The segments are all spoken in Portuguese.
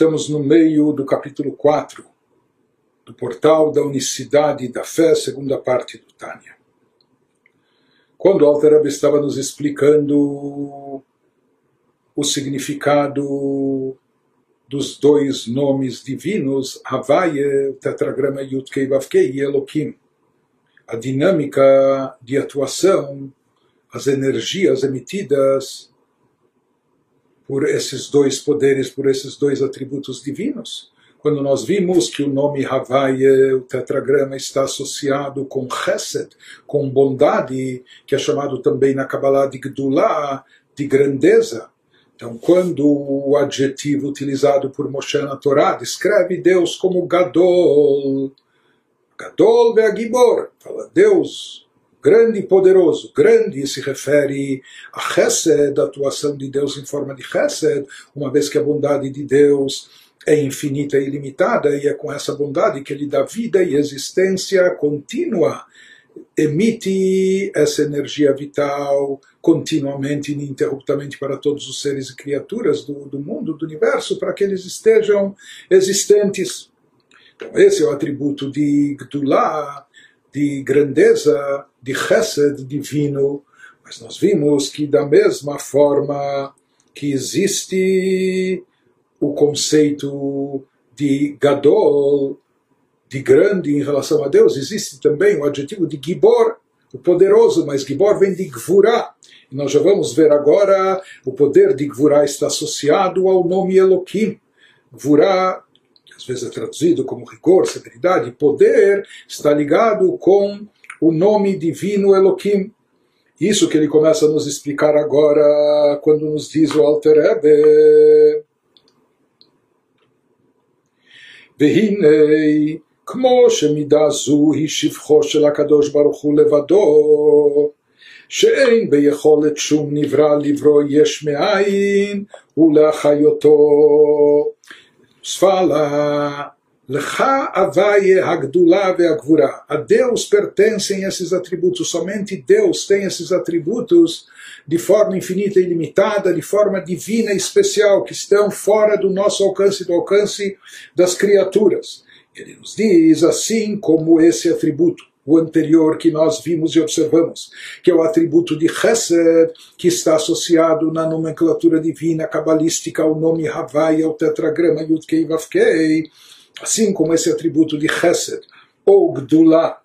Estamos no meio do capítulo 4 do portal da unicidade da fé, segunda parte do Tânia. Quando Alter estava nos explicando o significado dos dois nomes divinos, Havaye, tetragrama Yutkei Vavkei e Elohim, a dinâmica de atuação, as energias emitidas por esses dois poderes, por esses dois atributos divinos. Quando nós vimos que o nome Havaye, o tetragrama, está associado com Chesed, com bondade, que é chamado também na Kabbalah de Gdullah, de grandeza. Então, quando o adjetivo utilizado por Moshe na Torá descreve Deus como Gadol, Gadol Ve'agibor, fala Deus grande e poderoso. Grande se refere a Chesed, a atuação de Deus em forma de Chesed, uma vez que a bondade de Deus é infinita e ilimitada, e é com essa bondade que ele dá vida e existência contínua, emite essa energia vital continuamente, ininterruptamente para todos os seres e criaturas do, do mundo, do universo, para que eles estejam existentes. Então, esse é o atributo de Gdullah, de grandeza, de chesed divino, mas nós vimos que da mesma forma que existe o conceito de gadol, de grande em relação a Deus, existe também o adjetivo de gibor, o poderoso, mas gibor vem de gvurá. E nós já vamos ver agora o poder de gvurá está associado ao nome Elohim. Gvurá às vezes é traduzido como rigor, severidade, poder, está ligado com o nome divino Elohim. Isso que ele começa a nos explicar agora, quando nos diz o Alter Rebbe. והנה, כמו שמידה זו היא שבחו של הקדוש ברוך הוא לבדו, שאין ביכולת שום נברא לברוא יש מאין ולהחיותו fala Lecha Avaye Hagdulá. A Deus pertencem esses atributos, somente Deus tem esses atributos de forma infinita e ilimitada, de forma divina e especial, que estão fora do nosso alcance, do alcance das criaturas. Ele nos diz assim como esse atributo o anterior que nós vimos e observamos, que é o atributo de Chesed, que está associado na nomenclatura divina cabalística ao nome Havai, ao tetragrama Yudkei Vavkei, assim como esse atributo de Chesed, ou Gdullah,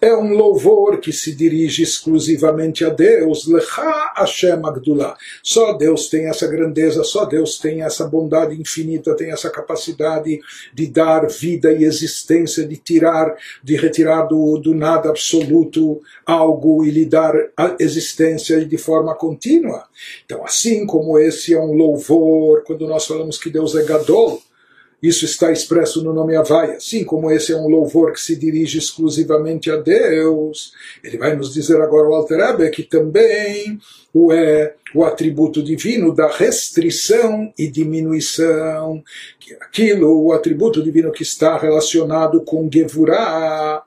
é um louvor que se dirige exclusivamente a Deus. Lecha Hashem Agdullah. Só Deus tem essa grandeza, só Deus tem essa bondade infinita, tem essa capacidade de dar vida e existência, de tirar, de retirar do, do nada absoluto algo e lhe dar existência de forma contínua. Então, assim como esse é um louvor, quando nós falamos que Deus é Gadol, isso está expresso no nome Havaia. Assim como esse é um louvor que se dirige exclusivamente a Deus, ele vai nos dizer agora o Alter que também o é o atributo divino da restrição e diminuição, é aquilo, o atributo divino que está relacionado com Gevurah,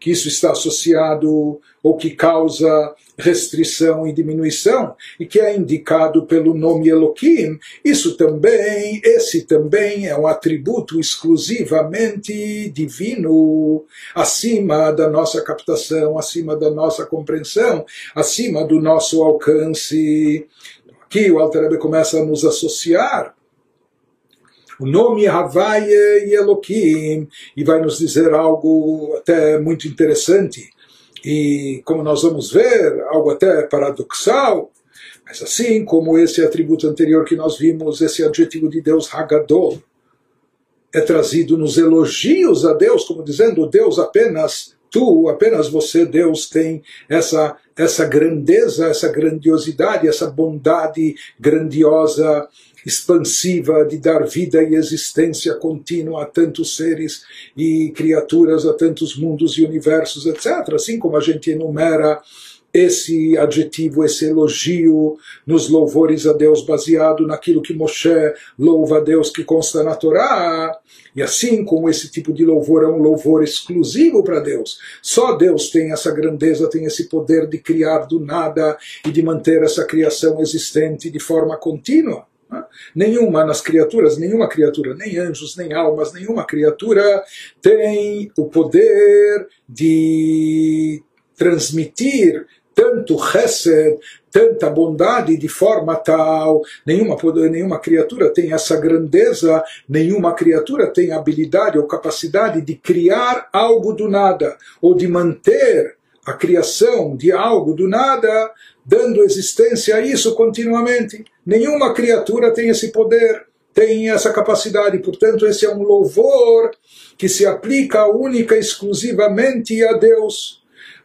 que isso está associado ou que causa restrição e diminuição e que é indicado pelo nome Elohim, isso também, esse também é um atributo exclusivamente divino, acima da nossa captação, acima da nossa compreensão, acima do nosso alcance. Aqui o Alter começa a nos associar o nome Havaye e Elohim, e vai nos dizer algo até muito interessante, e como nós vamos ver, algo até paradoxal, mas assim como esse atributo anterior que nós vimos, esse adjetivo de Deus Hagadol, é trazido nos elogios a Deus, como dizendo, Deus apenas tu, apenas você, Deus, tem essa, essa grandeza, essa grandiosidade, essa bondade grandiosa expansiva de dar vida e existência contínua a tantos seres e criaturas, a tantos mundos e universos, etc. Assim como a gente enumera esse adjetivo, esse elogio nos louvores a Deus baseado naquilo que Moshe louva a Deus que consta na Torá. E assim como esse tipo de louvor é um louvor exclusivo para Deus, só Deus tem essa grandeza, tem esse poder de criar do nada e de manter essa criação existente de forma contínua. Né? Nenhuma nas criaturas, nenhuma criatura, nem anjos, nem almas, nenhuma criatura tem o poder de transmitir tanto chesed, tanta bondade de forma tal, nenhuma, nenhuma criatura tem essa grandeza, nenhuma criatura tem habilidade ou capacidade de criar algo do nada, ou de manter a criação de algo do nada, dando existência a isso continuamente. Nenhuma criatura tem esse poder, tem essa capacidade, portanto, esse é um louvor que se aplica única e exclusivamente a Deus.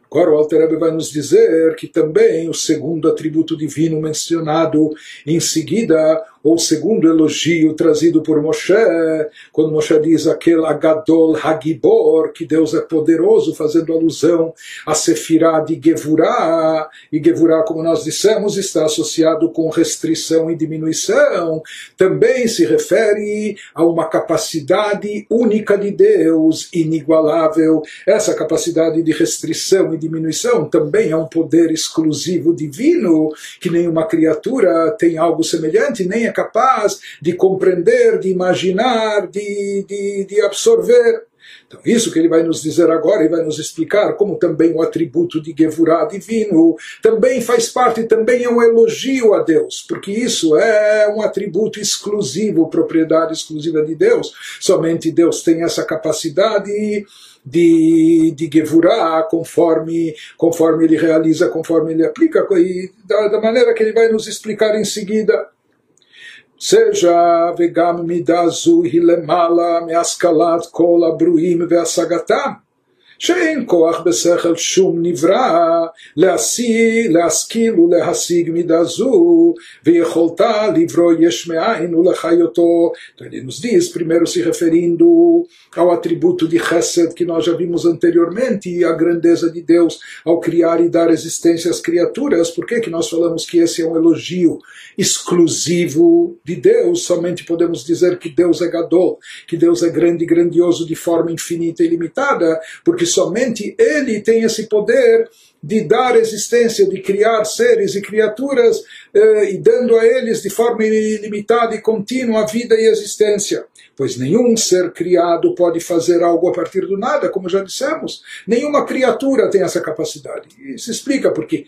Agora o Alter vai nos dizer que também o segundo atributo divino mencionado em seguida ou segundo elogio trazido por Moshe, quando Moshe diz aquele Agadol Hagibor, que Deus é poderoso, fazendo alusão a Sefirah de Gevurah, e Gevurah, como nós dissemos, está associado com restrição e diminuição, também se refere a uma capacidade única de Deus, inigualável. Essa capacidade de restrição e diminuição também é um poder exclusivo divino, que nenhuma criatura tem algo semelhante, nem é capaz de compreender, de imaginar, de, de, de absorver. Então, isso que ele vai nos dizer agora e vai nos explicar como também o atributo de Gevurah divino também faz parte, também é um elogio a Deus, porque isso é um atributo exclusivo, propriedade exclusiva de Deus. Somente Deus tem essa capacidade de, de Gevurah conforme, conforme ele realiza, conforme ele aplica, e da, da maneira que ele vai nos explicar em seguida seja vegam midazu hilemala measkalat kol abruim veasagatam. שאין כוח בשכל שום נברא להשיא, להשכיל ולהשיג מידה זו, ויכולתה לברוא יש מאין ולחיותו. Então ele nos diz, primeiro se referindo ao atributo de Chesed que nós já vimos anteriormente, e a grandeza de Deus ao criar e dar existência às criaturas. Por que, que nós falamos que esse é um elogio exclusivo de Deus? Somente podemos dizer que Deus é Gadol, que Deus é grande e grandioso de forma infinita e limitada, porque somente Ele tem esse poder de dar existência, de criar seres e criaturas eh, e dando a eles de forma ilimitada e contínua vida e existência. Pois nenhum ser criado pode fazer algo a partir do nada, como já dissemos. Nenhuma criatura tem essa capacidade. Se explica porque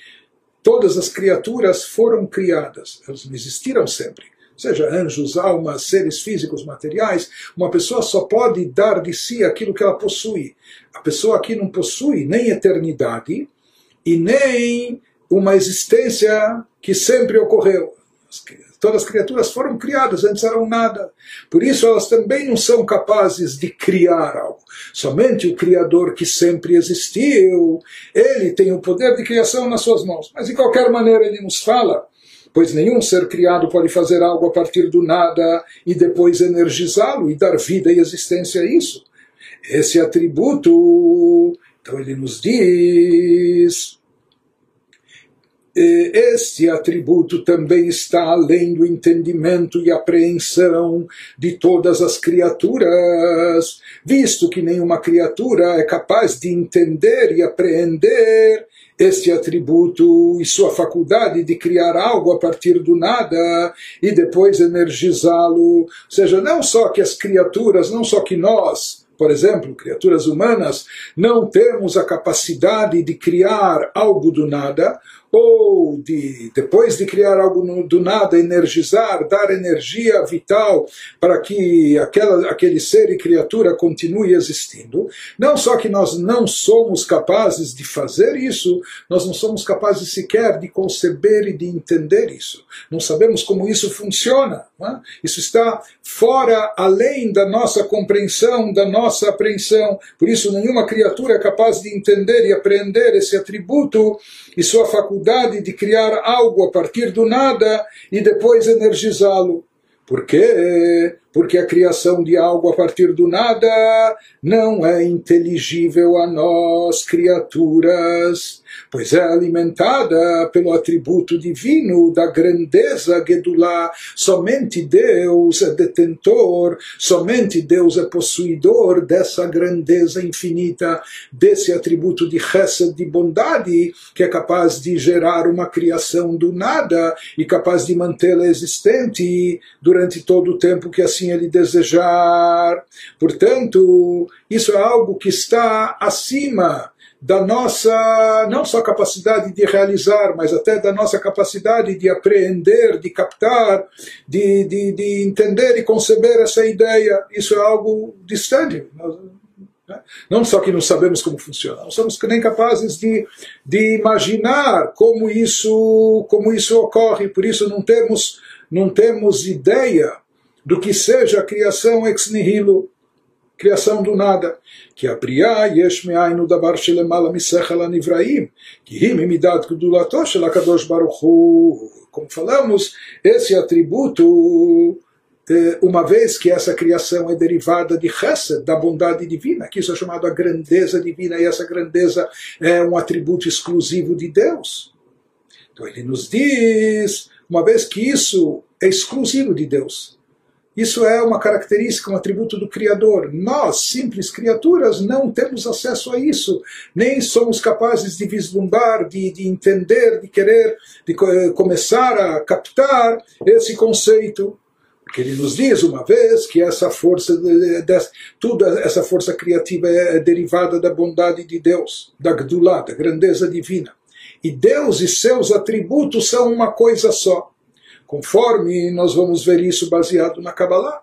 todas as criaturas foram criadas, elas existiram sempre seja anjos, almas, seres físicos, materiais, uma pessoa só pode dar de si aquilo que ela possui. A pessoa aqui não possui nem eternidade e nem uma existência que sempre ocorreu. Todas as criaturas foram criadas, antes eram nada. Por isso elas também não são capazes de criar algo. Somente o Criador que sempre existiu, ele tem o poder de criação nas suas mãos. Mas de qualquer maneira ele nos fala pois nenhum ser criado pode fazer algo a partir do nada e depois energizá-lo e dar vida e existência a isso. Esse atributo, então ele nos diz, este atributo também está além do entendimento e apreensão de todas as criaturas, visto que nenhuma criatura é capaz de entender e apreender este atributo e sua faculdade de criar algo a partir do nada e depois energizá-lo. Ou seja, não só que as criaturas, não só que nós, por exemplo, criaturas humanas, não temos a capacidade de criar algo do nada, ou de depois de criar algo no, do nada energizar, dar energia vital para que aquela, aquele ser e criatura continue existindo. Não só que nós não somos capazes de fazer isso, nós não somos capazes sequer de conceber e de entender isso. Não sabemos como isso funciona. É? Isso está fora, além da nossa compreensão, da nossa apreensão. Por isso, nenhuma criatura é capaz de entender e apreender esse atributo e sua faculdade de criar algo a partir do nada e depois energizá-lo. Por quê? Porque a criação de algo a partir do nada não é inteligível a nós, criaturas, pois é alimentada pelo atributo divino da grandeza Gedulá. Somente Deus é detentor, somente Deus é possuidor dessa grandeza infinita, desse atributo de Chesed, de bondade, que é capaz de gerar uma criação do nada e capaz de mantê-la existente durante todo o tempo que assim ele desejar. Portanto, isso é algo que está acima da nossa, não só capacidade de realizar, mas até da nossa capacidade de apreender, de captar, de, de, de entender e conceber essa ideia. Isso é algo distante. Né? Não só que não sabemos como funciona, não somos nem capazes de, de imaginar como isso, como isso ocorre, por isso não temos, não temos ideia do que seja a criação ex nihilo, criação do nada. Que a yesh me'ainu dabar shelemala misechel anivraim, que him imidat gdulato shel baruchu, Como falamos, esse atributo eh, uma vez que essa criação é derivada de Hesed, da bondade divina, que isso é chamado a grandeza divina, e essa grandeza é um atributo exclusivo de Deus. Então ele nos diz, uma vez que isso é exclusivo de Deus, isso é uma característica, um atributo do Criador. Nós, simples criaturas, não temos acesso a isso, nem somos capazes de vislumbrar, de, de entender, de querer, de começar a captar esse conceito que ele nos diz uma vez que essa força, tudo essa força criativa é, é derivada da bondade de Deus, da Gdulá, da grandeza divina. E Deus e seus atributos são uma coisa só conforme nós vamos ver isso baseado na Kabbalah.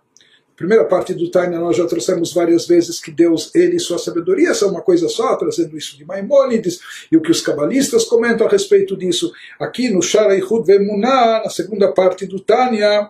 Primeira parte do Taina nós já trouxemos várias vezes que Deus, Ele e sua sabedoria são uma coisa só, trazendo isso de Maimônides e o que os cabalistas comentam a respeito disso. Aqui no Shara Ichud Vemuná, na segunda parte do Tânia,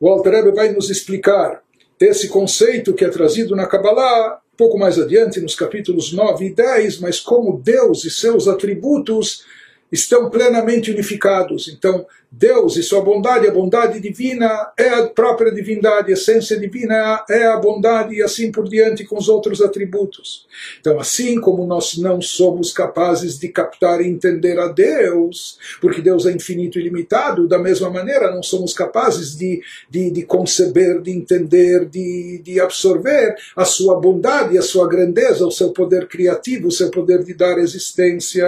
o Alter Rebbe vai nos explicar esse conceito que é trazido na Kabbalah, pouco mais adiante, nos capítulos 9 e 10, mas como Deus e seus atributos estão plenamente unificados. Então, Deus e sua bondade, a bondade divina é a própria divindade, a essência divina é a bondade e assim por diante com os outros atributos. Então, assim como nós não somos capazes de captar e entender a Deus, porque Deus é infinito e limitado, da mesma maneira não somos capazes de, de, de conceber, de entender, de, de absorver a sua bondade, a sua grandeza, o seu poder criativo, o seu poder de dar existência.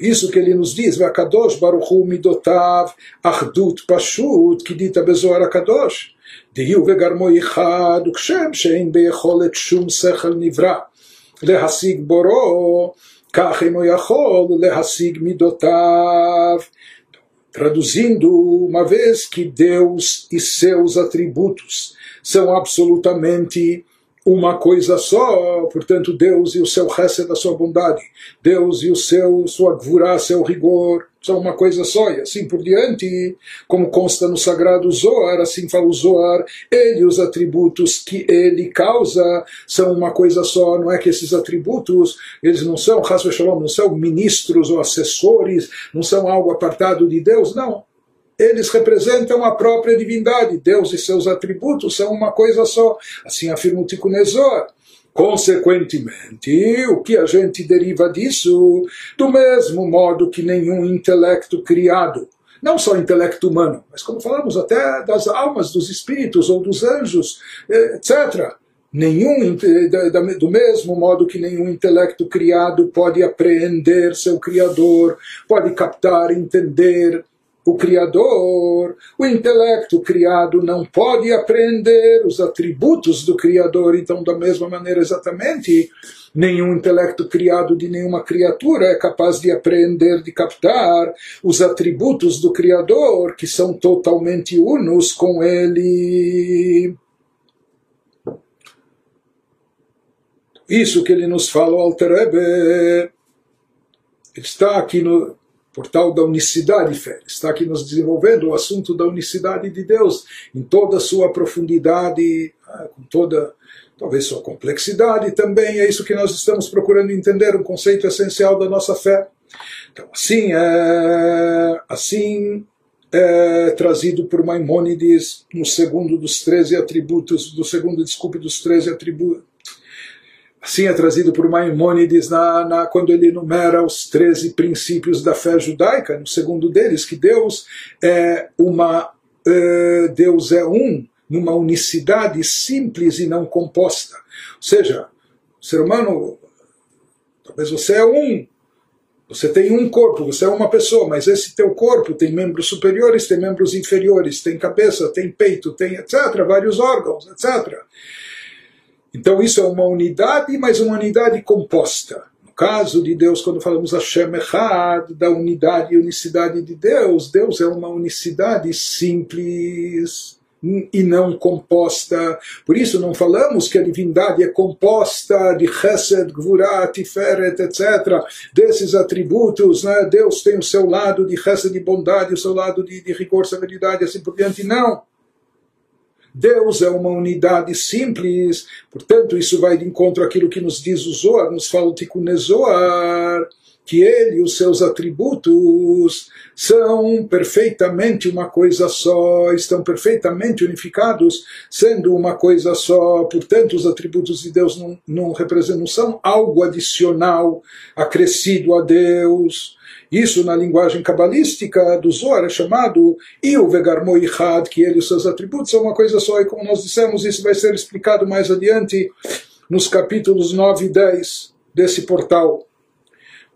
Isso que ele nos diz, Vakadosh Baruchu Midotav Achdut Pashut, que dita Bezoar Akadosh. דיהו וגרמו אחד, וכשם שאין ביכולת שום שכל נברא להשיג בורו, כך אינו יכול להשיג מידותיו. Traduzindo, uma vez que Deus e seus atributos são absolutamente uma coisa só, portanto, Deus e o seu resto da sua bondade, Deus e o seu sua gvurá, seu rigor, são uma coisa só, e assim por diante, como consta no sagrado Zoar, assim fala o Zoar, ele os atributos que ele causa são uma coisa só, não é que esses atributos, eles não são, Shalom, não são ministros ou assessores, não são algo apartado de Deus, não, eles representam a própria divindade. Deus e seus atributos são uma coisa só. Assim afirma o Tikkun Consequentemente, o que a gente deriva disso? Do mesmo modo que nenhum intelecto criado, não só intelecto humano, mas como falamos até das almas, dos espíritos ou dos anjos, etc. Nenhum, do mesmo modo que nenhum intelecto criado pode apreender seu Criador, pode captar, entender o Criador, o intelecto criado não pode apreender os atributos do Criador, então, da mesma maneira, exatamente, nenhum intelecto criado de nenhuma criatura é capaz de apreender, de captar os atributos do Criador, que são totalmente unos com ele. Isso que ele nos fala, Alter Rebbe, está aqui no portal da unicidade fé. Está aqui nos desenvolvendo o assunto da unicidade de Deus em toda a sua profundidade, ah, com toda talvez sua complexidade também. É isso que nós estamos procurando entender, um conceito essencial da nossa fé. Então, assim, é, assim é trazido por Maimônides no segundo dos 13 atributos, do segundo, desculpe, dos 13 atributos. Assim é trazido por Maimônides na, na, quando ele enumera os 13 princípios da fé judaica, no segundo deles, que Deus é uma é, Deus é um, numa unicidade simples e não composta. Ou seja, o ser humano, talvez você é um, você tem um corpo, você é uma pessoa, mas esse teu corpo tem membros superiores, tem membros inferiores, tem cabeça, tem peito, tem etc., vários órgãos, etc. Então isso é uma unidade, mas uma unidade composta. No caso de Deus, quando falamos Hashem Echad, da unidade e unicidade de Deus, Deus é uma unicidade simples e não composta. Por isso não falamos que a divindade é composta de Chesed, Gvurah, Tiferet, etc. Desses atributos, né? Deus tem o seu lado de Chesed, de bondade, o seu lado de, de rigor, severidade, assim por diante. Não. Deus é uma unidade simples, portanto, isso vai de encontro àquilo que nos diz o Zohar, nos fala o Tikkun Zohar, que ele e os seus atributos são perfeitamente uma coisa só, estão perfeitamente unificados, sendo uma coisa só. Portanto, os atributos de Deus não, não representam, não são algo adicional, acrescido a Deus. Isso na linguagem cabalística do Zohar é chamado Il Vegarmo Ichad, que ele e os seus atributos são uma coisa só, e como nós dissemos, isso vai ser explicado mais adiante nos capítulos 9 e 10 desse portal.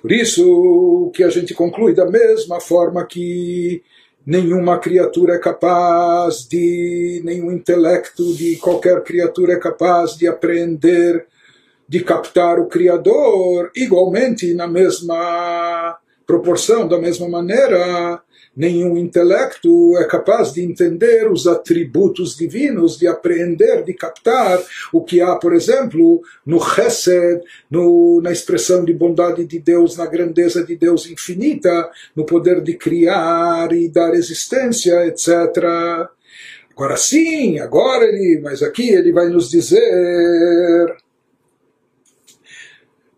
Por isso que a gente conclui da mesma forma que nenhuma criatura é capaz de, nenhum intelecto de qualquer criatura é capaz de apreender, de captar o Criador, igualmente na mesma proporção, da mesma maneira, nenhum intelecto é capaz de entender os atributos divinos, de apreender, de captar o que há, por exemplo, no Chesed, no, na expressão de bondade de Deus, na grandeza de Deus infinita, no poder de criar e dar existência, etc. Agora sim, agora ele, mas aqui ele vai nos dizer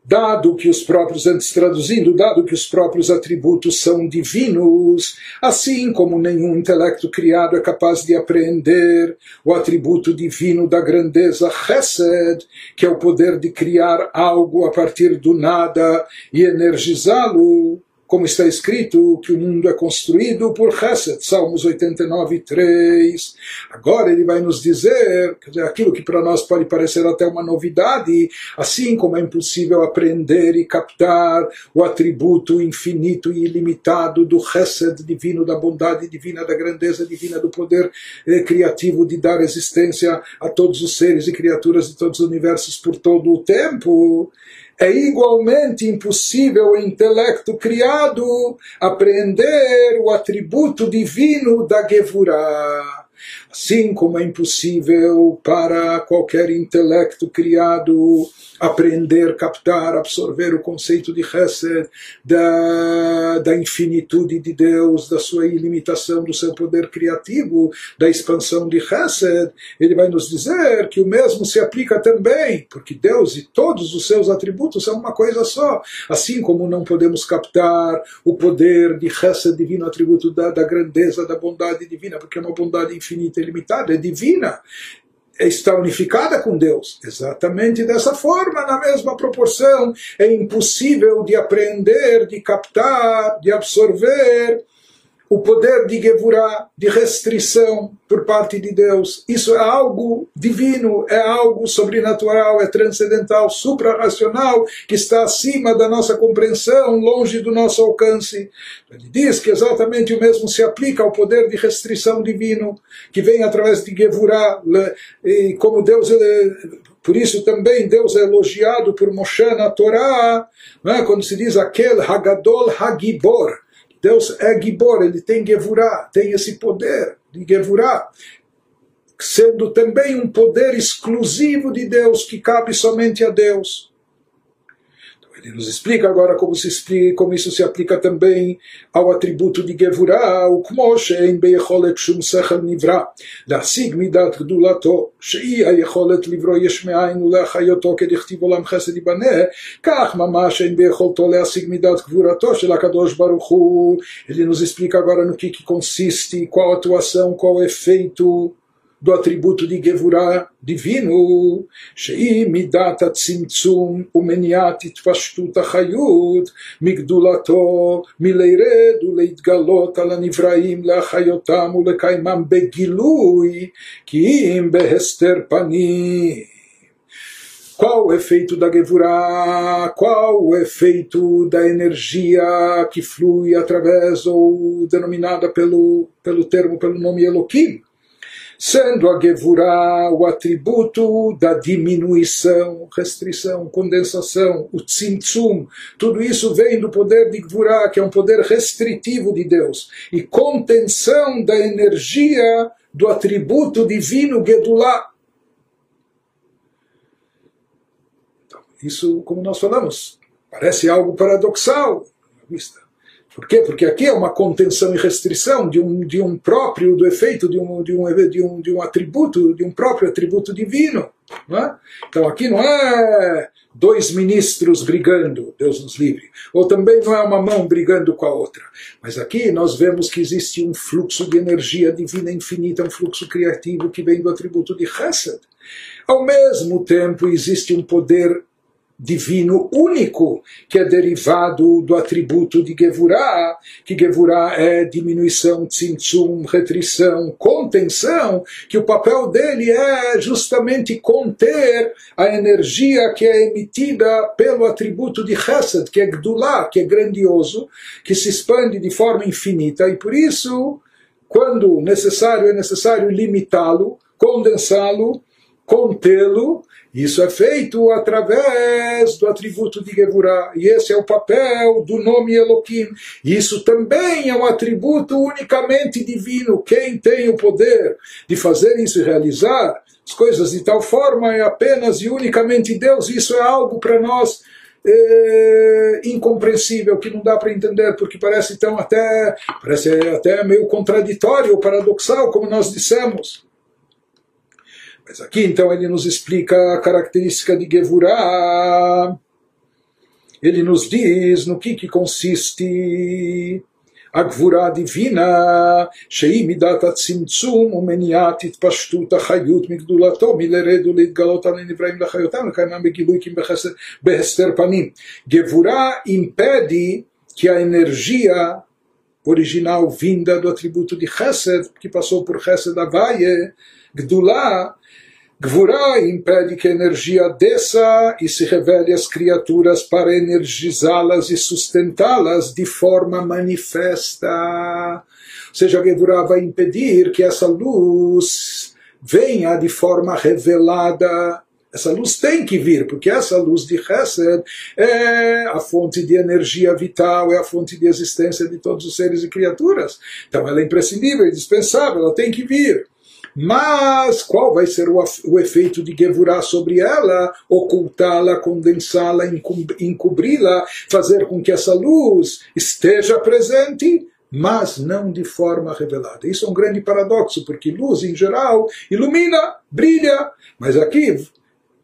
dado que os próprios, antes traduzindo, dado que os próprios atributos são divinos, assim como nenhum intelecto criado é capaz de apreender o atributo divino da grandeza Chesed, que é o poder de criar algo a partir do nada e energizá-lo, como está escrito, que o mundo é construído por Chesed, Salmos 89, 3. Agora ele vai nos dizer, dizer, aquilo que para nós pode parecer até uma novidade, assim como é impossível aprender e captar o atributo infinito e ilimitado do Chesed divino, da bondade divina, da grandeza divina, do poder eh, criativo de dar existência a todos os seres e criaturas de todos os universos por todo o tempo é igualmente impossível o intelecto criado apreender o atributo divino da Gevurah. Assim como é impossível para qualquer intelecto criado aprender, captar, absorver o conceito de Chesed, da, da infinitude de Deus, da sua ilimitação, do seu poder criativo, da expansão de Chesed, ele vai nos dizer que o mesmo se aplica também, porque Deus e todos os seus atributos são uma coisa só. Assim como não podemos captar o poder de Chesed divino, atributo da, da grandeza, da bondade divina, porque é uma bondade infinita é divina está unificada com Deus. Exatamente dessa forma, na mesma proporção, é impossível de aprender, de captar, de absorver o poder de Gevurah, de restrição por parte de Deus. Isso é algo divino, é algo sobrenatural, é transcendental, suprarracional, que está acima da nossa compreensão, longe do nosso alcance. Ele diz que exatamente o mesmo se aplica ao poder de restrição divino, que vem através de Gevurah, e como Deus por isso também Deus é elogiado por Moshe na Torá, é? quando se diz aquele Hagadol Hagibor, Deus é Gibor, ele tem Gevurah, tem esse poder de Gevurah, sendo também um poder exclusivo de Deus que cabe somente a Deus. Então, Ele nos explica agora como, se explica, como isso se aplica também ao atributo de Gevurah, o כמו שאין ביכולת שום שכל נברא להשיג מידת גדולתו, שהיא היכולת לברוא יש מאין ולהחיותו כדכתיב עולם חסד ייבנה, כך ממש אין ביכולתו להשיג מידת גבורתו של הקדוש ברוך הוא. Ele nos explica agora no que, que consiste, qual a atuação, qual o efeito do atributo de Gevurah divino, שהיא מידת הצמצום ומניעת התפשטות החיות מגדולתו מלרד ולהתגלות על הנבראים להחיותם ולקיימם בגילוי כי אם בהסתר פנים. Qual o efeito da Gevurah? Qual o efeito da energia que flui através ou denominada pelo, pelo termo, pelo nome Elohim? Sendo a Gevurah o atributo da diminuição, restrição, condensação, o tzimtzum, tudo isso vem do poder de Gevurah, que é um poder restritivo de Deus, e contenção da energia do atributo divino Gedullah. Então, isso, como nós falamos, parece algo paradoxal, vista por quê? Porque aqui é uma contenção e restrição de um, de um próprio, do efeito de um, de, um, de, um, de um atributo, de um próprio atributo divino. É? Então aqui não é dois ministros brigando, Deus nos livre, ou também não é uma mão brigando com a outra. Mas aqui nós vemos que existe um fluxo de energia divina infinita, um fluxo criativo que vem do atributo de Chesed. Ao mesmo tempo existe um poder divino único, que é derivado do atributo de Gevurah, que Gevurah é diminuição, tzimtzum, retrição, contenção, que o papel dele é justamente conter a energia que é emitida pelo atributo de Chesed, que é Gdullah, que é grandioso, que se expande de forma infinita, e por isso, quando necessário, é necessário limitá-lo, condensá-lo, contê-lo, isso é feito através do atributo de Gevurah, e esse é o papel do nome Elohim. Isso também é um atributo unicamente divino. Quem tem o poder de fazer isso e realizar as coisas de tal forma é apenas e unicamente Deus. Isso é algo para nós é, incompreensível, que não dá para entender, porque parece tão até, parece até meio contraditório, paradoxal, como nós dissemos. Mas aqui então ele nos explica a característica de Gevurah. Ele nos diz no que, que consiste a גבורה הדיבינה, שהיא מידת הצמצום ומניעת התפשטות החיות מגדולתו, מלרד ולהתגלות על הנבראים לחיותם, לקיימם בגילוי כי בהסתר פנים. גבורה impede que a energia original vinda do atributo de Chesed, que passou por Chesed Avaye, Gdulá, Gvurá impede que a energia desça e se revele às criaturas para energizá-las e sustentá-las de forma manifesta. Ou seja, a Gvurá vai impedir que essa luz venha de forma revelada. Essa luz tem que vir, porque essa luz de Chesed é a fonte de energia vital, é a fonte de existência de todos os seres e criaturas. Então ela é imprescindível, indispensável, ela tem que vir. Mas qual vai ser o, o efeito de Gevurah sobre ela? Ocultá-la, condensá-la, encobri-la, fazer com que essa luz esteja presente, mas não de forma revelada. Isso é um grande paradoxo, porque luz, em geral, ilumina, brilha, mas aqui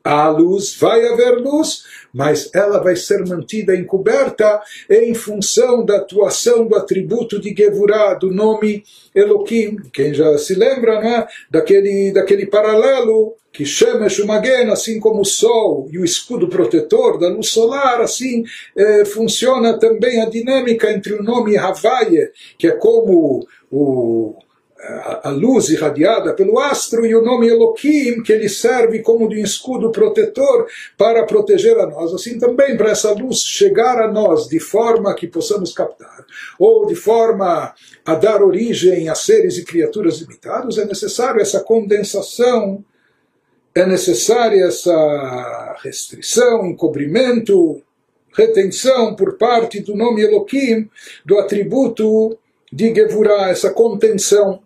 há luz, vai haver luz, mas ela vai ser mantida encoberta em função da atuação do atributo de Gevurah, do nome Elohim. Quem já se lembra né, daquele, daquele paralelo que chama Shumagen, assim como o sol e o escudo protetor da luz solar, assim eh, funciona também a dinâmica entre o nome Havaye, que é como o a luz irradiada pelo astro e o nome Elohim, que ele serve como de um escudo protetor para proteger a nós. Assim também, para essa luz chegar a nós de forma que possamos captar, ou de forma a dar origem a seres e criaturas limitados, é necessário essa condensação, é necessária essa restrição, encobrimento, retenção por parte do nome Elohim, do atributo de Gevurah, essa contenção.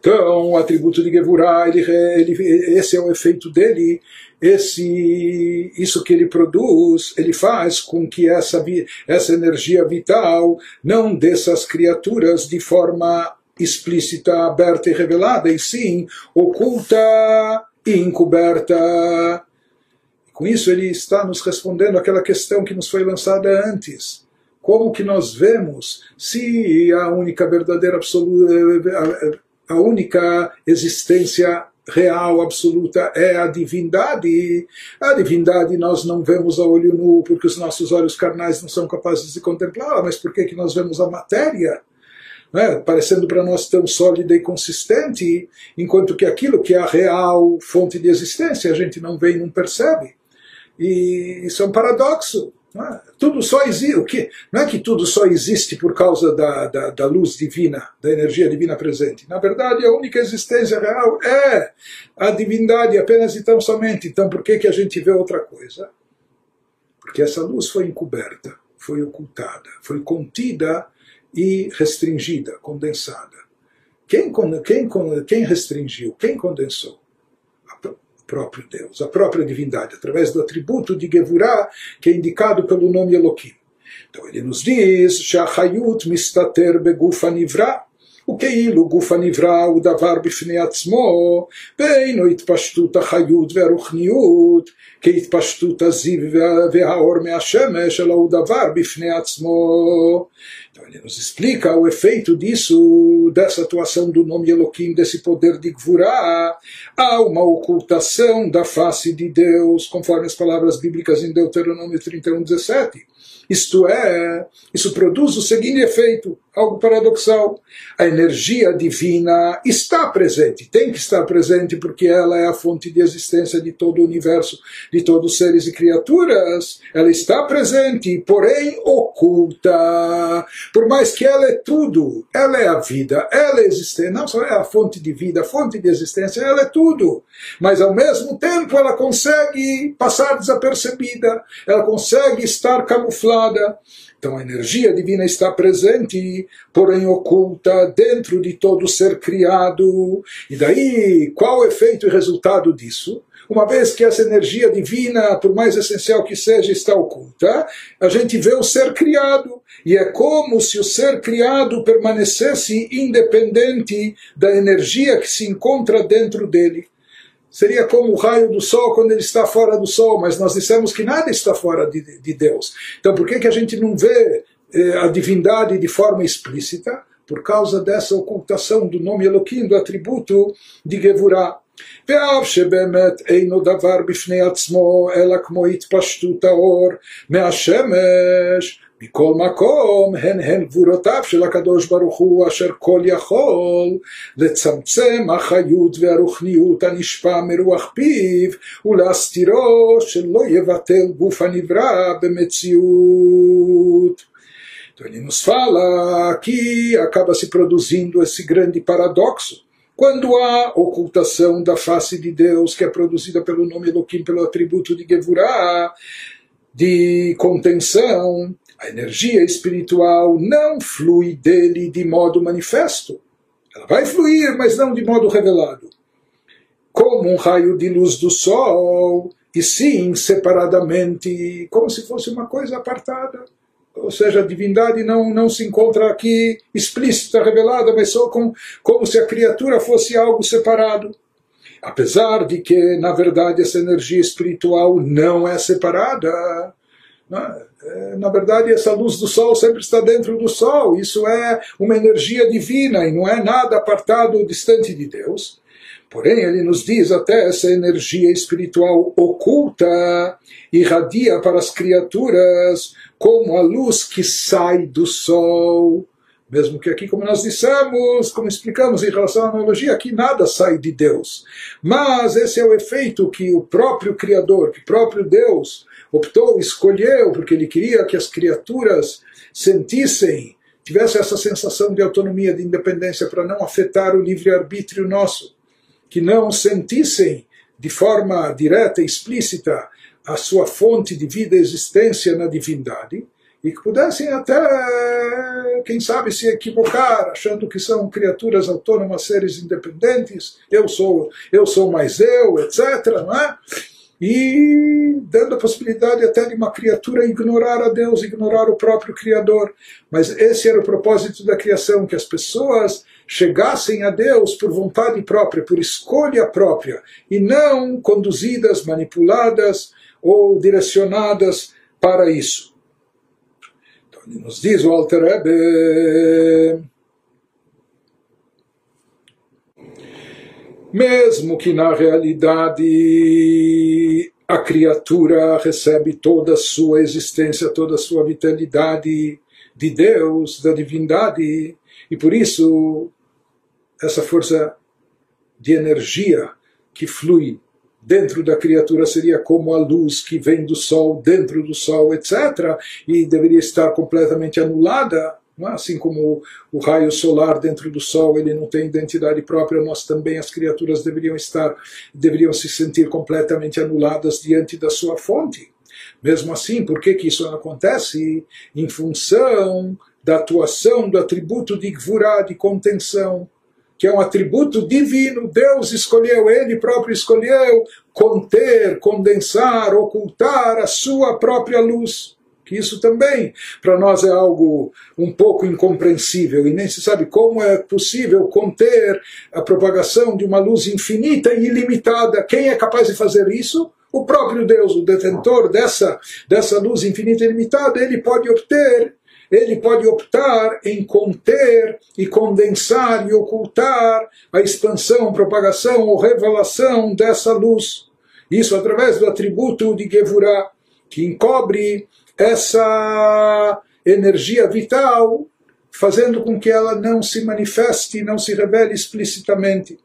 Então, o atributo de Gevurah, ele, ele, esse é o efeito dele, esse isso que ele produz, ele faz com que essa, essa energia vital não desça às criaturas de forma explícita, aberta e revelada, e sim oculta e encoberta. Com isso ele está nos respondendo aquela questão que nos foi lançada antes. Como que nós vemos se a única verdadeira absoluta, a única existência real, absoluta, é a divindade. A divindade nós não vemos a olho nu porque os nossos olhos carnais não são capazes de contemplá-la, mas por que, que nós vemos a matéria? Né, parecendo para nós tão sólida e consistente, enquanto que aquilo que é a real fonte de existência a gente não vê e não percebe. E isso é um paradoxo. É? Tudo só existe. O que, não é que tudo só existe por causa da, da, da, luz divina, da energia divina presente. Na verdade, a única existência real é a divindade apenas e tão somente. Então, por que, que a gente vê outra coisa? Porque essa luz foi encoberta, foi ocultada, foi contida e restringida, condensada. Quem, quem, quem restringiu? Quem condensou? Próprio Deus, a própria divindade, através do atributo de Gevurah, que é indicado pelo nome Elohim. Então ele nos diz, Shachayut mistater begufa nivra, וכאילו גוף הנברא הוא דבר בפני עצמו, ואינו התפשטות החיות והרוחניות כהתפשטות הזיו והאור מהשמש, אלא הוא דבר בפני עצמו. Então ele nos explica o efeito disso, dessa atuação do nome Elohim, desse poder de Gvurá. Há uma ocultação da face de Deus, conforme as palavras bíblicas em Deuteronômio 31, 17. Isto é, isso produz o seguinte efeito, algo paradoxal. A energia divina está presente, tem que estar presente, porque ela é a fonte de existência de todo o universo, de todos os seres e criaturas. Ela está presente, porém oculta. Por mais que ela é tudo, ela é a vida, ela é existência, não só é a fonte de vida, a fonte de existência, ela é tudo. Mas ao mesmo tempo ela consegue passar desapercebida, ela consegue estar camuflada. Então a energia divina está presente, porém oculta dentro de todo ser criado. E daí, qual o efeito e resultado disso? uma vez que essa energia divina, por mais essencial que seja, está oculta, a gente vê o ser criado. E é como se o ser criado permanecesse independente da energia que se encontra dentro dele. Seria como o raio do sol quando ele está fora do sol, mas nós dissemos que nada está fora de, de Deus. Então por que, que a gente não vê eh, a divindade de forma explícita? Por causa dessa ocultação do nome Elohim, do atributo de Gevurah. ואף שבאמת אינו דבר בפני עצמו, אלא כמו התפשטות האור מהשמש, מכל מקום הן הן גבורותיו של הקדוש ברוך הוא אשר כל יכול לצמצם החיות והרוחניות הנשפע מרוח פיו ולהסתירו שלא יבטל גוף הנברא במציאות. Então ele nos fala que acaba se produzindo esse grande paradoxo Quando há ocultação da face de Deus, que é produzida pelo nome Elohim, pelo atributo de Gevurah, de contenção, a energia espiritual não flui dele de modo manifesto. Ela vai fluir, mas não de modo revelado. Como um raio de luz do sol, e sim separadamente, como se fosse uma coisa apartada ou seja, a divindade não, não se encontra aqui explícita, revelada, mas só com, como se a criatura fosse algo separado. Apesar de que, na verdade, essa energia espiritual não é separada. Né? É, na verdade, essa luz do sol sempre está dentro do sol. Isso é uma energia divina e não é nada apartado distante de Deus. Porém, ele nos diz até essa energia espiritual oculta irradia para as criaturas como a luz que sai do sol. Mesmo que aqui, como nós dissemos, como explicamos em relação à analogia, aqui nada sai de Deus. Mas esse é o efeito que o próprio Criador, que o próprio Deus optou, escolheu, porque ele queria que as criaturas sentissem, tivessem essa sensação de autonomia, de independência, para não afetar o livre-arbítrio nosso que não sentissem de forma direta e explícita a sua fonte de vida e existência na divindade e que pudessem até, quem sabe, se equivocar, achando que são criaturas autônomas, seres independentes, eu sou, eu sou mais eu, etc. Não é? E dando a possibilidade até de uma criatura ignorar a Deus, ignorar o próprio Criador. Mas esse era o propósito da criação, que as pessoas chegassem a Deus por vontade própria, por escolha própria, e não conduzidas, manipuladas ou direcionadas para isso. Então, nos diz o Alter mesmo que na realidade a criatura recebe toda a sua existência, toda a sua vitalidade de Deus, da divindade, e por isso essa força de energia que flui dentro da criatura seria como a luz que vem do sol dentro do sol, etc., e deveria estar completamente anulada? Assim como o raio solar dentro do Sol ele não tem identidade própria, nós também as criaturas deveriam estar, deveriam se sentir completamente anuladas diante da sua fonte. Mesmo assim, por que, que isso acontece? Em função da atuação do atributo de Gvurá, de contenção, que é um atributo divino. Deus escolheu, Ele próprio escolheu conter, condensar, ocultar a sua própria luz que isso também para nós é algo um pouco incompreensível e nem se sabe como é possível conter a propagação de uma luz infinita e ilimitada. Quem é capaz de fazer isso? O próprio Deus, o detentor dessa, dessa luz infinita e ilimitada, ele pode obter ele pode optar em conter e condensar e ocultar a expansão, propagação ou revelação dessa luz. Isso através do atributo de Gevurah, que encobre essa energia vital, fazendo com que ela não se manifeste, não se revele explicitamente.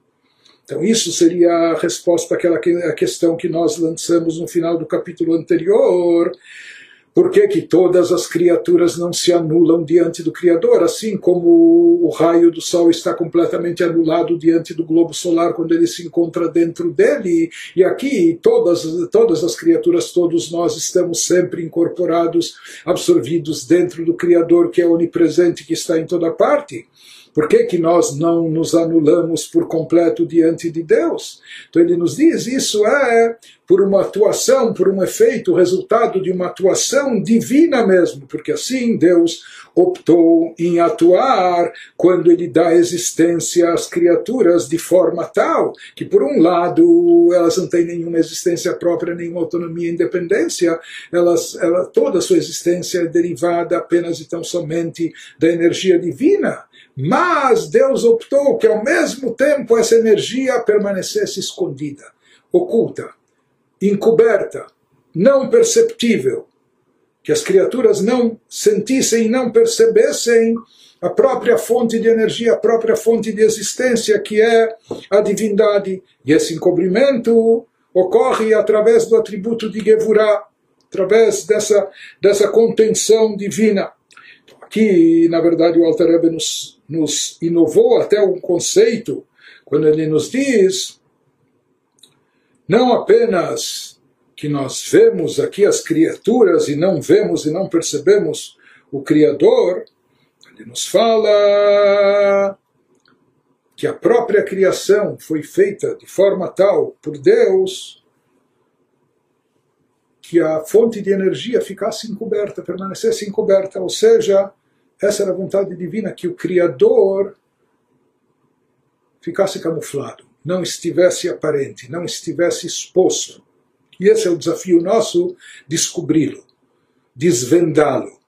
Então, isso seria a resposta àquela questão que nós lançamos no final do capítulo anterior, por que, que todas as criaturas não se anulam diante do Criador, assim como o raio do Sol está completamente anulado diante do globo solar quando ele se encontra dentro dele? E aqui todas, todas as criaturas, todos nós estamos sempre incorporados, absorvidos dentro do Criador que é onipresente, que está em toda parte. Por que, que nós não nos anulamos por completo diante de Deus? Então ele nos diz: isso é por uma atuação, por um efeito, resultado de uma atuação divina mesmo, porque assim Deus optou em atuar quando ele dá existência às criaturas de forma tal que, por um lado, elas não têm nenhuma existência própria, nenhuma autonomia, independência, elas, ela, toda a sua existência é derivada apenas e tão somente da energia divina. Mas Deus optou que ao mesmo tempo essa energia permanecesse escondida, oculta, encoberta, não perceptível, que as criaturas não sentissem, não percebessem a própria fonte de energia, a própria fonte de existência, que é a divindade. E esse encobrimento ocorre através do atributo de Gevurah, através dessa, dessa contenção divina. Aqui, na verdade, o Alter Rebbe nos nos inovou até um conceito quando ele nos diz não apenas que nós vemos aqui as criaturas e não vemos e não percebemos o Criador, ele nos fala que a própria criação foi feita de forma tal por Deus que a fonte de energia ficasse encoberta, permanecesse encoberta, ou seja, essa era a vontade divina, que o Criador ficasse camuflado, não estivesse aparente, não estivesse exposto. E esse é o desafio nosso, descobri-lo, desvendá-lo,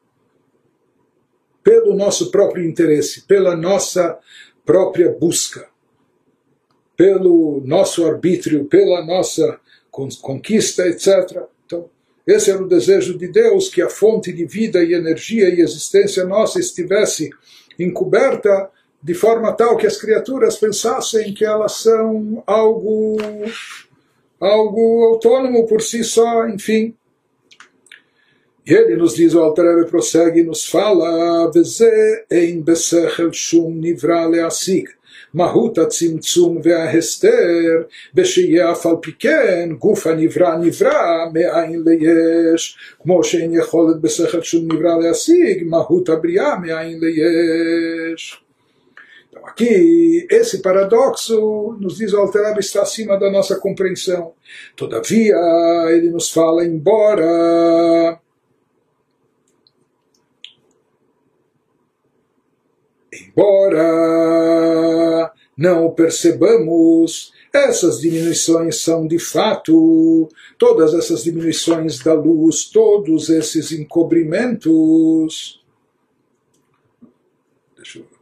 pelo nosso próprio interesse, pela nossa própria busca, pelo nosso arbítrio, pela nossa conquista, etc. Esse era o desejo de Deus, que a fonte de vida e energia e existência nossa estivesse encoberta de forma tal que as criaturas pensassem que elas são algo algo autônomo por si só, enfim E ele nos diz, o Altareve prossegue, nos fala, Veze ein besechel shum nivra leasig. מהות הצמצום וההסתר, ושיהיה אף על פי כן גוף הנברא נברא מאין ליש, כמו שאין יכולת בשכל שום נברא להשיג מהות הבריאה מאין ליש. Então, aqui, esse paradoxo, nos diz o Alterab, está acima da nossa compreensão. Todavia, ele nos fala, embora. Embora não percebamos, essas diminuições são de fato, todas essas diminuições da luz, todos esses encobrimentos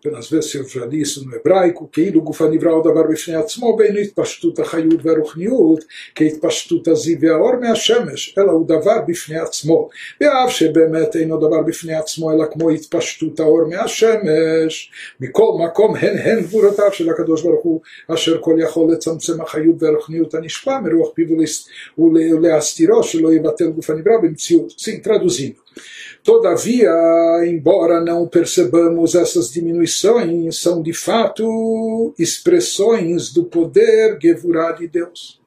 apenas ver se eu já li isso no hebraico, כאילו גוף הנברא הוא דבר בפני עצמו, בין התפשטות החיות והרוחניות כהתפשטות הזיו והאור מהשמש, אלא הוא דבר בפני עצמו. ואף שבאמת אינו דבר בפני עצמו, אלא כמו התפשטות האור מהשמש, מכל מקום הן הן גבורותיו של הקדוש ברוך הוא, אשר כל יכול לצמצם החיות והרוחניות הנשפע מרוח פיו ולהסתירו, שלא יבטל גוף הנברא במציאות. Sim, traduzindo. Todavia, embora não percebamos essas diminuições, são de fato expressões do poder Gevurah de Deus.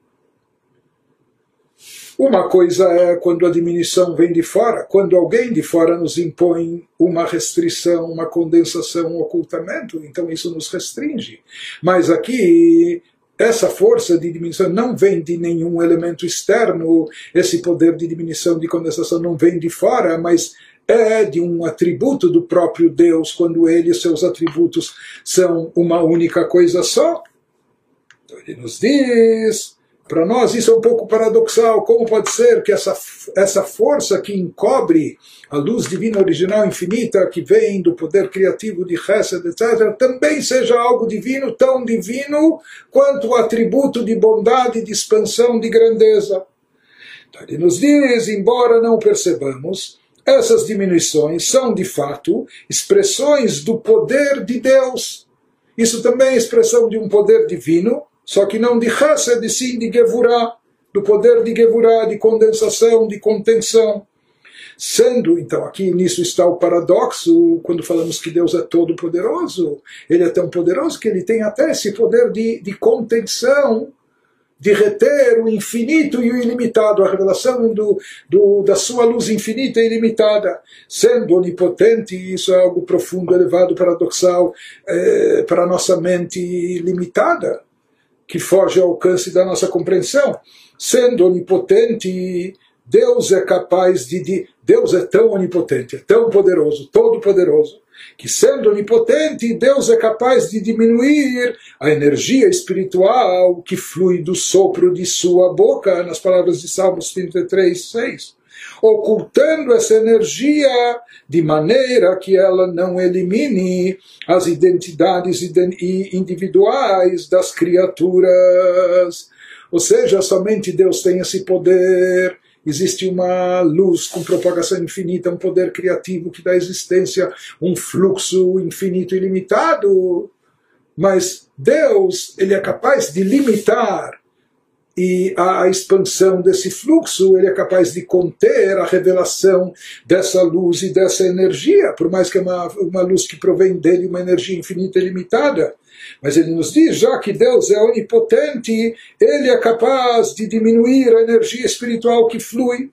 Uma coisa é quando a diminuição vem de fora, quando alguém de fora nos impõe uma restrição, uma condensação, um ocultamento, então isso nos restringe. Mas aqui essa força de diminuição não vem de nenhum elemento externo, esse poder de diminuição, de condensação não vem de fora, mas é de um atributo do próprio Deus, quando ele e seus atributos são uma única coisa só. Então ele nos diz, para nós isso é um pouco paradoxal, como pode ser que essa, essa força que encobre a luz divina original infinita, que vem do poder criativo de Chesed, etc., também seja algo divino, tão divino quanto o atributo de bondade, de expansão, de grandeza. Então ele nos diz, embora não percebamos, essas diminuições são, de fato, expressões do poder de Deus. Isso também é expressão de um poder divino, só que não de Hesed, sim de Gevurah, do poder de Gevurah, de condensação, de contenção. Sendo, então, aqui nisso está o paradoxo, quando falamos que Deus é todo poderoso, ele é tão poderoso que ele tem até esse poder de, de contenção de reter o infinito e o ilimitado, a revelação do, do, da sua luz infinita e ilimitada, sendo onipotente, isso é algo profundo, elevado, paradoxal, é, para a nossa mente limitada, que foge ao alcance da nossa compreensão. Sendo onipotente, Deus é capaz de, de Deus é tão onipotente, é tão poderoso, todo poderoso, que sendo onipotente, Deus é capaz de diminuir a energia espiritual que flui do sopro de sua boca, nas palavras de Salmos 33, 6 ocultando essa energia de maneira que ela não elimine as identidades individuais das criaturas. Ou seja, somente Deus tem esse poder existe uma luz com propagação infinita, um poder criativo que dá existência, um fluxo infinito e ilimitado. Mas Deus, ele é capaz de limitar e a, expansão desse fluxo, ele é capaz de conter a revelação dessa luz e dessa energia, por mais que é uma, uma luz que provém dele, uma energia infinita e limitada. Mas ele nos diz, já que Deus é onipotente, ele é capaz de diminuir a energia espiritual que flui,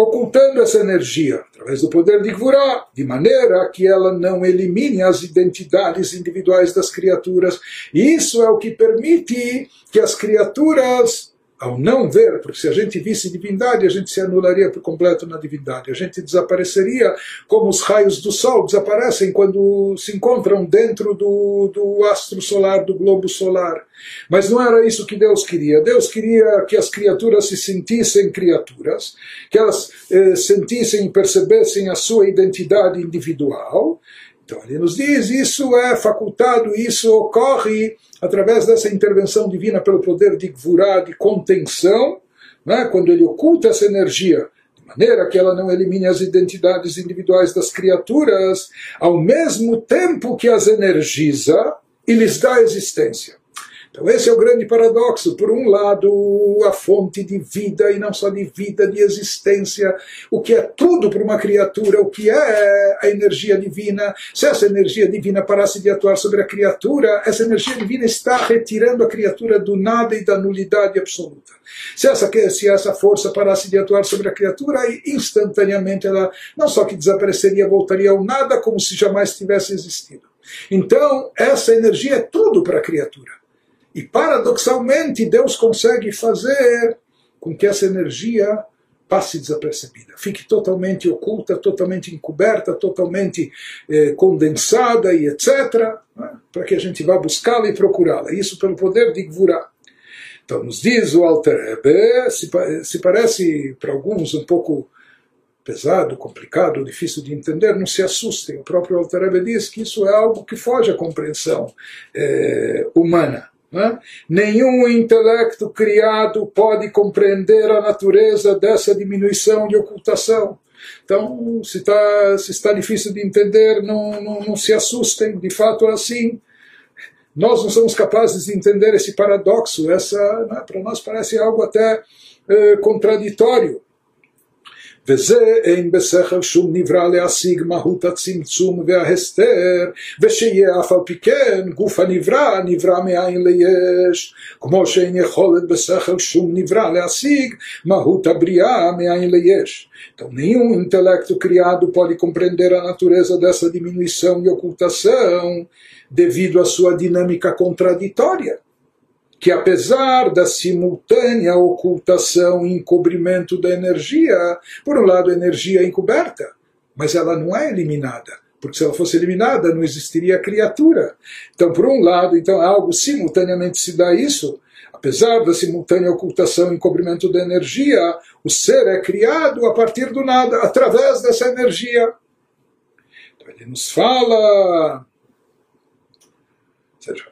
ocultando essa energia através do poder de Gvurá, de maneira que ela não elimine as identidades individuais das criaturas. E isso é o que permite que as criaturas ao não ver, porque se a gente visse divindade, a gente se anularia por completo na divindade. A gente desapareceria como os raios do sol desaparecem quando se encontram dentro do, do astro solar, do globo solar. Mas não era isso que Deus queria. Deus queria que as criaturas se sentissem criaturas, que elas eh, sentissem e percebessem a sua identidade individual. Então ele nos diz, isso é facultado, isso ocorre através dessa intervenção divina pelo poder de Gvurá, de contenção, né, quando ele oculta essa energia, de maneira que ela não elimine as identidades individuais das criaturas, ao mesmo tempo que as energiza e lhes dá existência. Então esse é o grande paradoxo. Por um lado, a fonte de vida, e não só de vida, de existência, o que é tudo para uma criatura, o que é a energia divina. Se essa energia divina parasse de atuar sobre a criatura, essa energia divina está retirando a criatura do nada e da nulidade absoluta. Se essa, se essa força parasse de atuar sobre a criatura, instantaneamente ela não só que desapareceria, voltaria ao nada, como se jamais tivesse existido. Então, essa energia é tudo para a criatura. E paradoxalmente, Deus consegue fazer com que essa energia passe desapercebida, fique totalmente oculta, totalmente encoberta, totalmente eh, condensada e etc., né, para que a gente vá buscá-la e procurá-la. Isso pelo poder de Gvurah. Então, nos diz o Alter Rebbe, se, se parece para alguns um pouco pesado, complicado, difícil de entender, não se assustem. O próprio Alter Rebbe diz que isso é algo que foge à compreensão eh, humana. Né? Nenhum intelecto criado pode compreender a natureza dessa diminuição de ocultação. Então, se, tá, se está difícil de entender, não, não, não se assustem, de fato é assim. Nós não somos capazes de entender esse paradoxo, essa né, para nós parece algo até eh, contraditório. וזה אין בשכל שום נברא להשיג מהות הצמצום וההסתר, ושיהיה אף על פי כן גוף הנברא נברא מאין ליש, כמו שאין יכולת בשכל שום נברא להשיג מהות הבריאה מאין ליש. Então, nenhum intelecto criado pode compreender a natureza dessa diminuição e ocultação devido à sua dinâmica contraditória que apesar da simultânea ocultação e encobrimento da energia, por um lado a energia é encoberta, mas ela não é eliminada, porque se ela fosse eliminada não existiria criatura. Então, por um lado, então algo simultaneamente se dá isso, apesar da simultânea ocultação e encobrimento da energia, o ser é criado a partir do nada, através dessa energia. Então, ele nos fala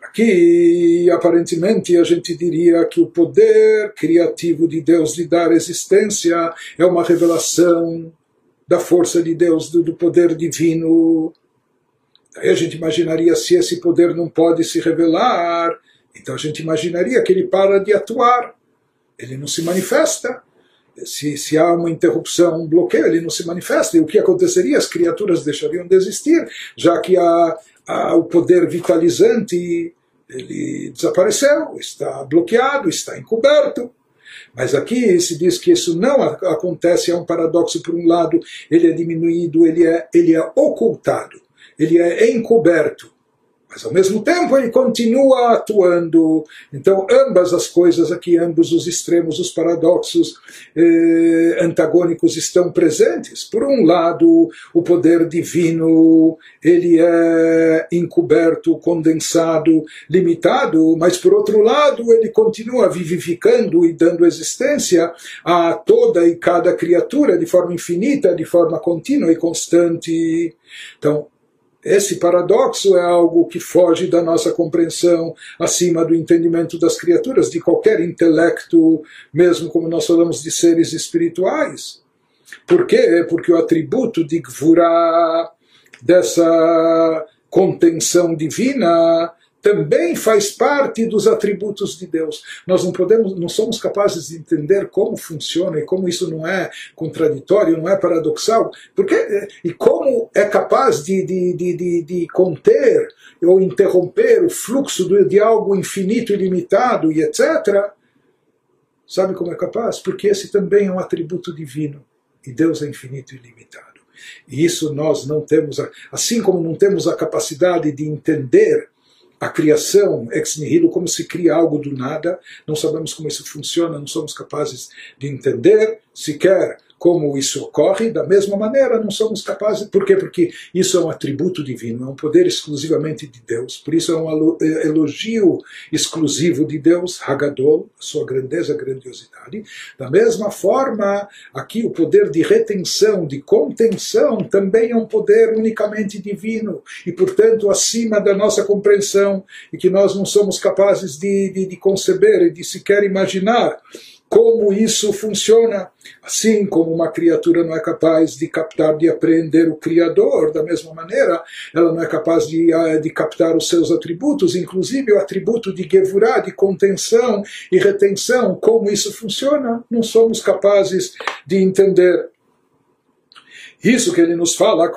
Aqui, aparentemente, a gente diria que o poder criativo de Deus de dar existência é uma revelação da força de Deus, do, poder divino. Aí a gente imaginaria se esse poder não pode se revelar, então a gente imaginaria que ele para de atuar, ele não se manifesta. Se, se, há uma interrupção, um bloqueio, ele não se manifesta. E o que aconteceria? As criaturas deixariam de existir, já que há, o poder vitalizante ele desapareceu, está bloqueado, está encoberto. Mas aqui se diz que isso não acontece, é um paradoxo. Por um lado, ele é diminuído, ele é, ele é ocultado, ele é encoberto mas ao mesmo tempo ele continua atuando. Então, ambas as coisas aqui, ambos os extremos, os paradoxos eh, antagônicos estão presentes. Por um lado, o poder divino ele é encoberto, condensado, limitado, mas por outro lado, ele continua vivificando e dando existência a toda e cada criatura de forma infinita, de forma contínua e constante. Então, esse paradoxo é algo que foge da nossa compreensão, acima do entendimento das criaturas, de qualquer intelecto, mesmo como nós falamos de seres espirituais. Por quê? Porque o atributo de Gvura, dessa contenção divina, também faz parte dos atributos de Deus. Nós não podemos, não somos capazes de entender como funciona e como isso não é contraditório, não é paradoxal, porque e como é capaz de, de, de, de conter ou interromper o fluxo de algo infinito, ilimitado e etc. Sabe como é capaz? Porque esse também é um atributo divino e Deus é infinito e ilimitado. E isso nós não temos, assim como não temos a capacidade de entender a criação ex nihilo, como se cria algo do nada, não sabemos como isso funciona, não somos capazes de entender sequer como isso ocorre, da mesma maneira não somos capazes. Por quê? Porque isso é um atributo divino, é um poder exclusivamente de Deus. Por isso é um é, elogio exclusivo de Deus, Hagadol, sua grandeza, grandiosidade. Da mesma forma, aqui o poder de retenção, de contenção, também é um poder unicamente divino e, portanto, acima da nossa compreensão e que nós não somos capazes de, de, de conceber e de sequer imaginar como isso funciona. Assim como uma criatura não é capaz de captar, de apreender o Criador, da mesma maneira, ela não é capaz de, ah, de captar os seus atributos, inclusive o atributo de Gevurah, de contenção e retenção, como isso funciona, não somos capazes de entender. Isso que ele nos fala,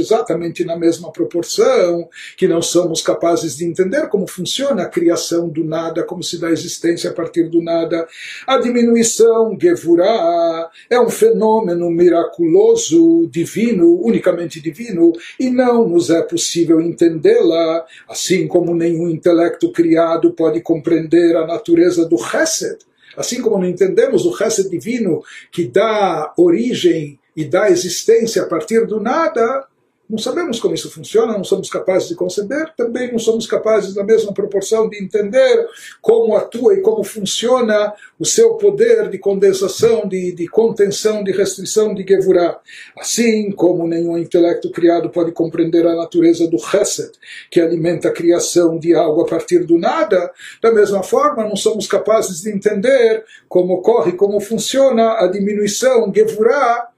exatamente na mesma proporção, que não somos capazes de entender como funciona a criação do nada, como se dá existência a partir do nada. A diminuição, Gevurah, é um fenômeno miraculoso, divino, unicamente divino, e não nos é possível entendê-la, assim como nenhum intelecto criado pode compreender a natureza do Chesed Assim como não entendemos o resto divino que dá origem e dá existência a partir do nada, não sabemos como isso funciona, não somos capazes de conceber, também não somos capazes, na mesma proporção, de entender como atua e como funciona o seu poder de condensação, de, de contenção, de restrição de Gevurah. Assim como nenhum intelecto criado pode compreender a natureza do Chesed, que alimenta a criação de algo a partir do nada, da mesma forma, não somos capazes de entender como ocorre, como funciona a diminuição Gevurah,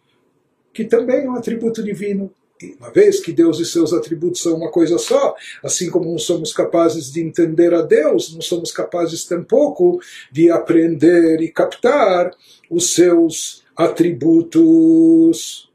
que também é um atributo divino uma vez que Deus e seus atributos são uma coisa só, assim como não somos capazes de entender a Deus, não somos capazes tampouco de aprender e captar os seus atributos.